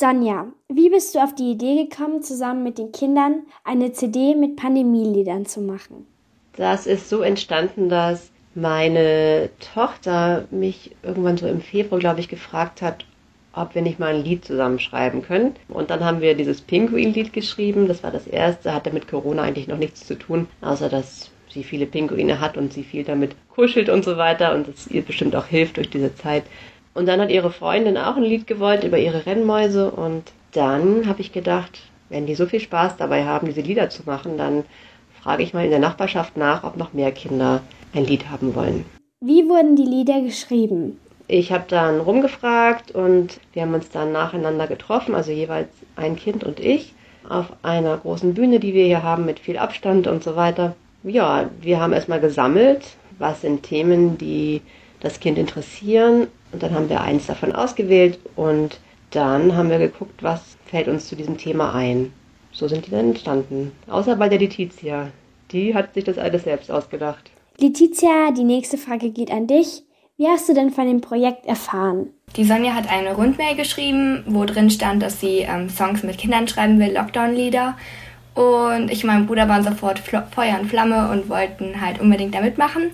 Sonja, wie bist du auf die Idee gekommen, zusammen mit den Kindern eine CD mit Pandemieliedern zu machen? Das ist so entstanden, dass meine Tochter mich irgendwann so im Februar, glaube ich, gefragt hat, ob wir nicht mal ein Lied zusammenschreiben können. Und dann haben wir dieses Pinguin-Lied geschrieben. Das war das erste, hatte mit Corona eigentlich noch nichts zu tun, außer dass sie viele Pinguine hat und sie viel damit kuschelt und so weiter und es ihr bestimmt auch hilft durch diese Zeit. Und dann hat ihre Freundin auch ein Lied gewollt über ihre Rennmäuse und dann habe ich gedacht, wenn die so viel Spaß dabei haben, diese Lieder zu machen, dann frage ich mal in der Nachbarschaft nach, ob noch mehr Kinder ein Lied haben wollen. Wie wurden die Lieder geschrieben? Ich habe dann rumgefragt und wir haben uns dann nacheinander getroffen, also jeweils ein Kind und ich, auf einer großen Bühne, die wir hier haben mit viel Abstand und so weiter. Ja, wir haben erstmal gesammelt, was sind Themen, die das Kind interessieren und dann haben wir eins davon ausgewählt und dann haben wir geguckt, was fällt uns zu diesem Thema ein. So sind die dann entstanden. Außer bei der Letizia. Die hat sich das alles selbst ausgedacht. Letizia, die nächste Frage geht an dich. Wie hast du denn von dem Projekt erfahren? Die Sonja hat eine Rundmail geschrieben, wo drin stand, dass sie ähm, Songs mit Kindern schreiben will, Lockdown-Lieder. Und ich und mein Bruder waren sofort Feuer und Flamme und wollten halt unbedingt da mitmachen.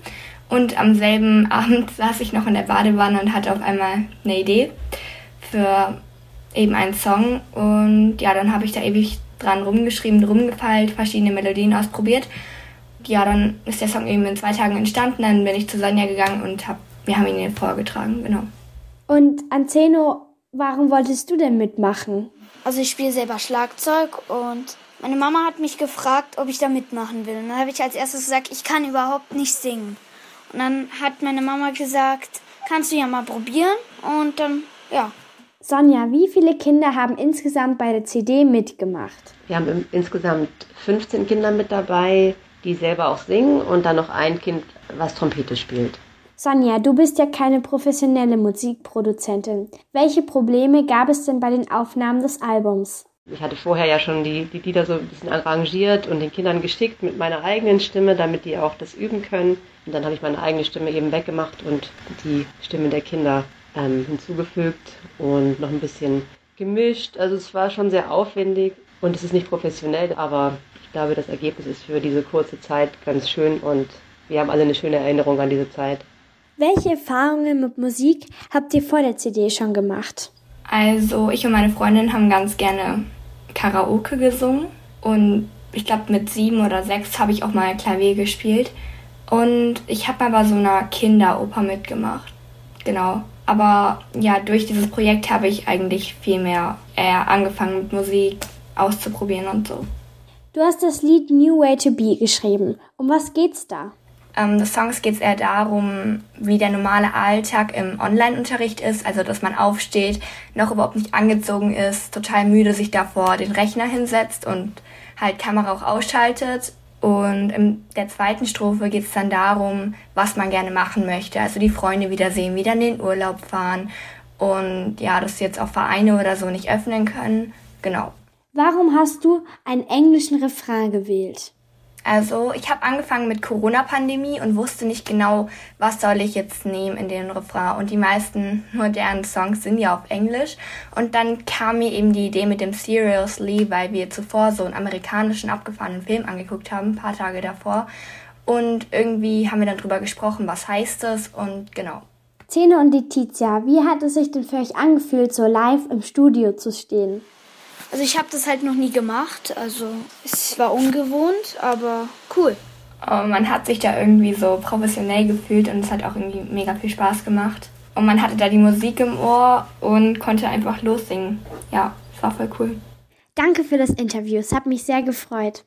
Und am selben Abend saß ich noch in der Badewanne und hatte auf einmal eine Idee für eben einen Song. Und ja, dann habe ich da ewig dran rumgeschrieben, rumgefeilt, verschiedene Melodien ausprobiert. Ja, dann ist der Song eben in zwei Tagen entstanden. Dann bin ich zu Sonja gegangen und habe wir haben ihn vorgetragen, genau. Und Anzeno, warum wolltest du denn mitmachen? Also ich spiele selber Schlagzeug und meine Mama hat mich gefragt, ob ich da mitmachen will. Und dann habe ich als erstes gesagt, ich kann überhaupt nicht singen. Und dann hat meine Mama gesagt, kannst du ja mal probieren. Und dann, ja. Sonja, wie viele Kinder haben insgesamt bei der CD mitgemacht? Wir haben insgesamt 15 Kinder mit dabei, die selber auch singen und dann noch ein Kind, was Trompete spielt. Sonja, du bist ja keine professionelle Musikproduzentin. Welche Probleme gab es denn bei den Aufnahmen des Albums? Ich hatte vorher ja schon die, die Lieder so ein bisschen arrangiert und den Kindern geschickt mit meiner eigenen Stimme, damit die auch das üben können. Und dann habe ich meine eigene Stimme eben weggemacht und die Stimme der Kinder ähm, hinzugefügt und noch ein bisschen gemischt. Also es war schon sehr aufwendig und es ist nicht professionell, aber ich glaube, das Ergebnis ist für diese kurze Zeit ganz schön und wir haben alle eine schöne Erinnerung an diese Zeit. Welche Erfahrungen mit Musik habt ihr vor der CD schon gemacht? Also ich und meine Freundin haben ganz gerne Karaoke gesungen und ich glaube mit sieben oder sechs habe ich auch mal Klavier gespielt und ich habe mal bei so einer Kinderoper mitgemacht. Genau. Aber ja, durch dieses Projekt habe ich eigentlich viel mehr eher angefangen mit Musik auszuprobieren und so. Du hast das Lied New Way to Be geschrieben. Um was geht's da? Ähm, des Songs geht es eher darum, wie der normale Alltag im Online-Unterricht ist, also dass man aufsteht, noch überhaupt nicht angezogen ist, total müde sich davor den Rechner hinsetzt und halt Kamera auch ausschaltet. Und in der zweiten Strophe geht es dann darum, was man gerne machen möchte. Also die Freunde wiedersehen, wieder in den Urlaub fahren und ja, dass jetzt auch Vereine oder so nicht öffnen können. Genau. Warum hast du einen englischen Refrain gewählt? Also ich habe angefangen mit Corona-Pandemie und wusste nicht genau, was soll ich jetzt nehmen in den Refrain. Und die meisten modernen Songs sind ja auf Englisch. Und dann kam mir eben die Idee mit dem Seriously, weil wir zuvor so einen amerikanischen abgefahrenen Film angeguckt haben, ein paar Tage davor. Und irgendwie haben wir dann drüber gesprochen, was heißt das und genau. Zene und Letizia, wie hat es sich denn für euch angefühlt, so live im Studio zu stehen? Also ich habe das halt noch nie gemacht. Also es war ungewohnt, aber cool. Und man hat sich da irgendwie so professionell gefühlt und es hat auch irgendwie mega viel Spaß gemacht. Und man hatte da die Musik im Ohr und konnte einfach lossingen. Ja, es war voll cool. Danke für das Interview. Es hat mich sehr gefreut.